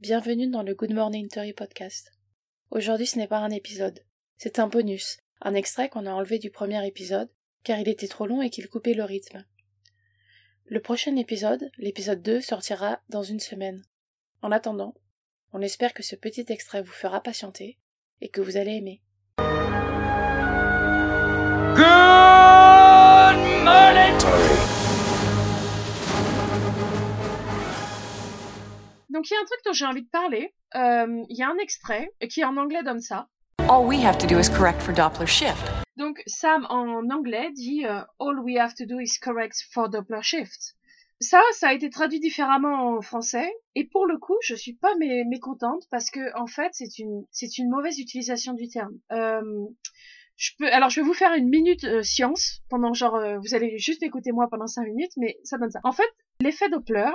Bienvenue dans le Good Morning Theory podcast. Aujourd'hui ce n'est pas un épisode, c'est un bonus, un extrait qu'on a enlevé du premier épisode, car il était trop long et qu'il coupait le rythme. Le prochain épisode, l'épisode 2, sortira dans une semaine. En attendant, on espère que ce petit extrait vous fera patienter et que vous allez aimer. Il y a un truc dont j'ai envie de parler. Euh, Il y a un extrait qui en anglais donne ça. All we have to do is correct for Doppler shift. Donc Sam en anglais dit euh, All we have to do is correct for Doppler shift. Ça, ça a été traduit différemment en français. Et pour le coup, je suis pas mé- mécontente parce que en fait, c'est une c'est une mauvaise utilisation du terme. Euh, je peux, alors je vais vous faire une minute euh, science pendant genre euh, vous allez juste écouter moi pendant cinq minutes, mais ça donne ça. En fait, l'effet Doppler,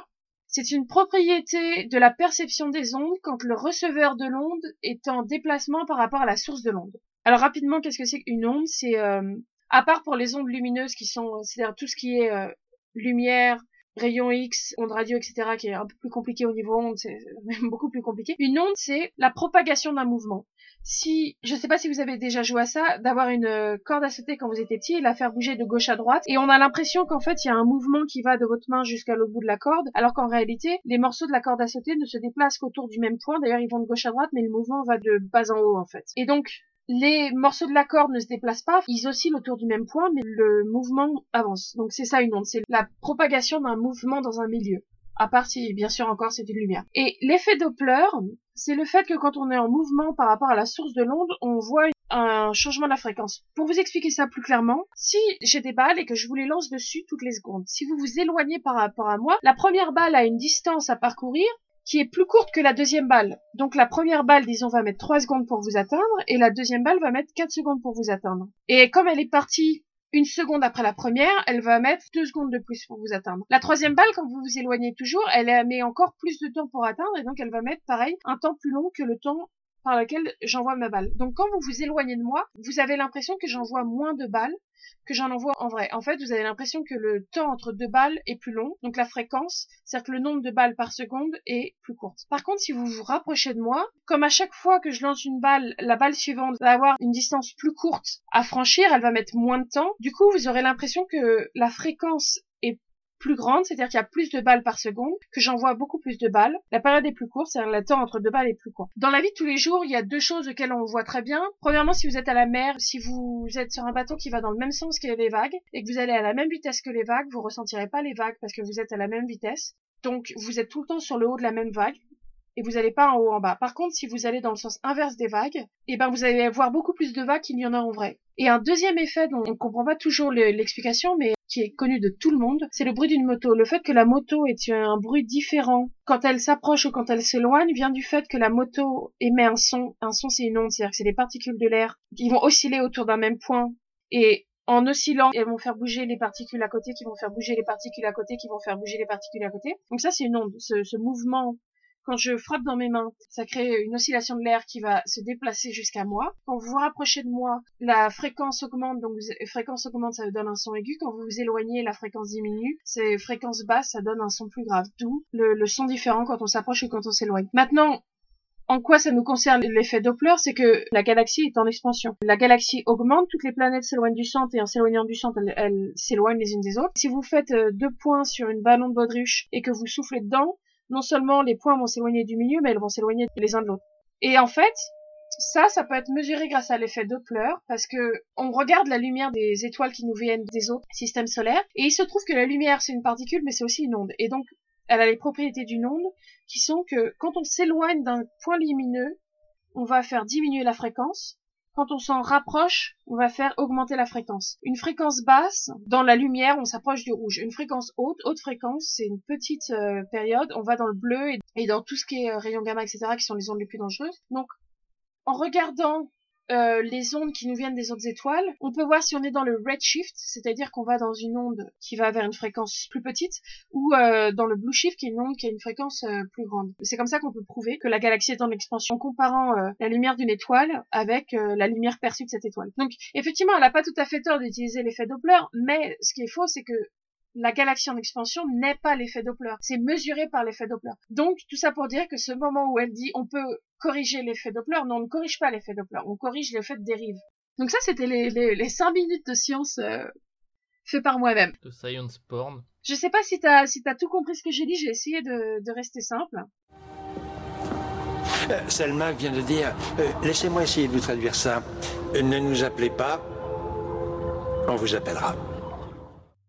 c'est une propriété de la perception des ondes quand le receveur de l'onde est en déplacement par rapport à la source de l'onde. Alors rapidement, qu'est-ce que c'est qu'une onde? C'est euh, à part pour les ondes lumineuses qui sont, c'est-à-dire tout ce qui est euh, lumière, rayons X, ondes radio, etc., qui est un peu plus compliqué au niveau onde, c'est même beaucoup plus compliqué. Une onde, c'est la propagation d'un mouvement. Si, je sais pas si vous avez déjà joué à ça, d'avoir une euh, corde à sauter quand vous étiez petit et la faire bouger de gauche à droite, et on a l'impression qu'en fait il y a un mouvement qui va de votre main jusqu'à l'autre bout de la corde, alors qu'en réalité les morceaux de la corde à sauter ne se déplacent qu'autour du même point. D'ailleurs ils vont de gauche à droite, mais le mouvement va de bas en haut en fait. Et donc les morceaux de la corde ne se déplacent pas, ils oscillent autour du même point, mais le mouvement avance. Donc c'est ça une onde, c'est la propagation d'un mouvement dans un milieu. À part si, bien sûr, encore c'est une lumière. Et l'effet Doppler, c'est le fait que quand on est en mouvement par rapport à la source de l'onde, on voit un changement de la fréquence. Pour vous expliquer ça plus clairement, si j'ai des balles et que je vous les lance dessus toutes les secondes, si vous vous éloignez par rapport à moi, la première balle a une distance à parcourir qui est plus courte que la deuxième balle. Donc la première balle, disons, va mettre 3 secondes pour vous atteindre, et la deuxième balle va mettre 4 secondes pour vous atteindre. Et comme elle est partie une seconde après la première, elle va mettre 2 secondes de plus pour vous atteindre. La troisième balle, quand vous vous éloignez toujours, elle met encore plus de temps pour atteindre, et donc elle va mettre, pareil, un temps plus long que le temps par lequel j'envoie ma balle. Donc quand vous vous éloignez de moi, vous avez l'impression que j'envoie moins de balles que j'en envoie en vrai. En fait, vous avez l'impression que le temps entre deux balles est plus long, donc la fréquence, c'est-à-dire que le nombre de balles par seconde est plus courte. Par contre, si vous vous rapprochez de moi, comme à chaque fois que je lance une balle, la balle suivante va avoir une distance plus courte à franchir, elle va mettre moins de temps. Du coup, vous aurez l'impression que la fréquence plus grande, c'est-à-dire qu'il y a plus de balles par seconde, que j'envoie beaucoup plus de balles. La période est plus courte, c'est-à-dire le temps entre deux balles est plus court. Dans la vie de tous les jours, il y a deux choses auxquelles on voit très bien. Premièrement, si vous êtes à la mer, si vous êtes sur un bateau qui va dans le même sens que les vagues, et que vous allez à la même vitesse que les vagues, vous ressentirez pas les vagues parce que vous êtes à la même vitesse. Donc, vous êtes tout le temps sur le haut de la même vague et vous n'allez pas en haut en bas. Par contre, si vous allez dans le sens inverse des vagues, eh ben vous allez voir beaucoup plus de vagues qu'il n'y en a en vrai. Et un deuxième effet dont on ne comprend pas toujours le- l'explication, mais qui est connu de tout le monde, c'est le bruit d'une moto. Le fait que la moto ait un bruit différent quand elle s'approche ou quand elle s'éloigne vient du fait que la moto émet un son. Un son, c'est une onde, c'est-à-dire que c'est des particules de l'air qui vont osciller autour d'un même point. Et en oscillant, elles vont faire bouger les particules à côté, qui vont faire bouger les particules à côté, qui vont faire bouger les particules à côté. Donc ça, c'est une onde. Ce, ce mouvement quand je frappe dans mes mains, ça crée une oscillation de l'air qui va se déplacer jusqu'à moi. Quand vous vous rapprochez de moi, la fréquence augmente, donc fréquence augmente, ça donne un son aigu. Quand vous vous éloignez, la fréquence diminue. C'est fréquence basse, ça donne un son plus grave. D'où le, le son différent quand on s'approche et quand on s'éloigne. Maintenant, en quoi ça nous concerne? L'effet Doppler, c'est que la galaxie est en expansion. La galaxie augmente, toutes les planètes s'éloignent du centre et en s'éloignant du centre, elles, elles s'éloignent les unes des autres. Si vous faites euh, deux points sur une ballon de baudruche et que vous soufflez dedans, non seulement les points vont s'éloigner du milieu, mais elles vont s'éloigner les uns de l'autre. Et en fait, ça, ça peut être mesuré grâce à l'effet Doppler, parce que on regarde la lumière des étoiles qui nous viennent des autres systèmes solaires, et il se trouve que la lumière, c'est une particule, mais c'est aussi une onde. Et donc, elle a les propriétés d'une onde, qui sont que quand on s'éloigne d'un point lumineux, on va faire diminuer la fréquence, quand on s'en rapproche, on va faire augmenter la fréquence. Une fréquence basse, dans la lumière, on s'approche du rouge. Une fréquence haute, haute fréquence, c'est une petite euh, période, on va dans le bleu et, dans tout ce qui est euh, rayons gamma, etc., qui sont les ondes les plus dangereuses. Donc, en regardant euh, les ondes qui nous viennent des autres étoiles, on peut voir si on est dans le redshift, c'est-à-dire qu'on va dans une onde qui va vers une fréquence plus petite, ou euh, dans le blue shift, qui est une onde qui a une fréquence euh, plus grande. C'est comme ça qu'on peut prouver que la galaxie est en expansion en comparant euh, la lumière d'une étoile avec euh, la lumière perçue de cette étoile. Donc effectivement, elle n'a pas tout à fait tort d'utiliser l'effet Doppler, mais ce qui est faux, c'est que la galaxie en expansion n'est pas l'effet Doppler. C'est mesuré par l'effet Doppler. Donc, tout ça pour dire que ce moment où elle dit on peut corriger l'effet Doppler, non, on ne corrige pas l'effet Doppler, on corrige l'effet de dérive. Donc ça, c'était les, les, les 5 minutes de science euh, fait par moi-même. De science porn. Je sais pas si t'as si t'as tout compris ce que j'ai dit, j'ai essayé de, de rester simple. Euh, Selma vient de dire, euh, laissez-moi essayer de vous traduire ça. Euh, ne nous appelez pas, on vous appellera.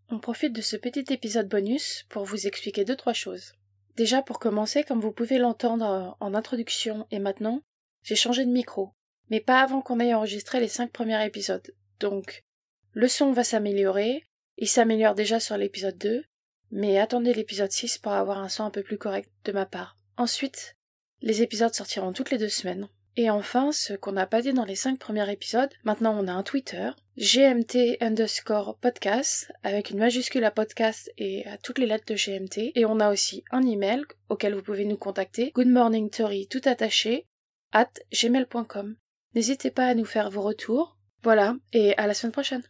On profite de ce petit épisode bonus pour vous expliquer deux trois choses. Déjà pour commencer, comme vous pouvez l'entendre en introduction et maintenant, j'ai changé de micro, mais pas avant qu'on ait enregistré les cinq premiers épisodes. Donc, le son va s'améliorer, il s'améliore déjà sur l'épisode 2, mais attendez l'épisode 6 pour avoir un son un peu plus correct de ma part. Ensuite, les épisodes sortiront toutes les deux semaines. Et enfin, ce qu'on n'a pas dit dans les cinq premiers épisodes, maintenant on a un Twitter, GMT underscore podcast, avec une majuscule à podcast et à toutes les lettres de GMT. Et on a aussi un email auquel vous pouvez nous contacter, goodmorningtory tout attaché, at gmail.com. N'hésitez pas à nous faire vos retours. Voilà, et à la semaine prochaine.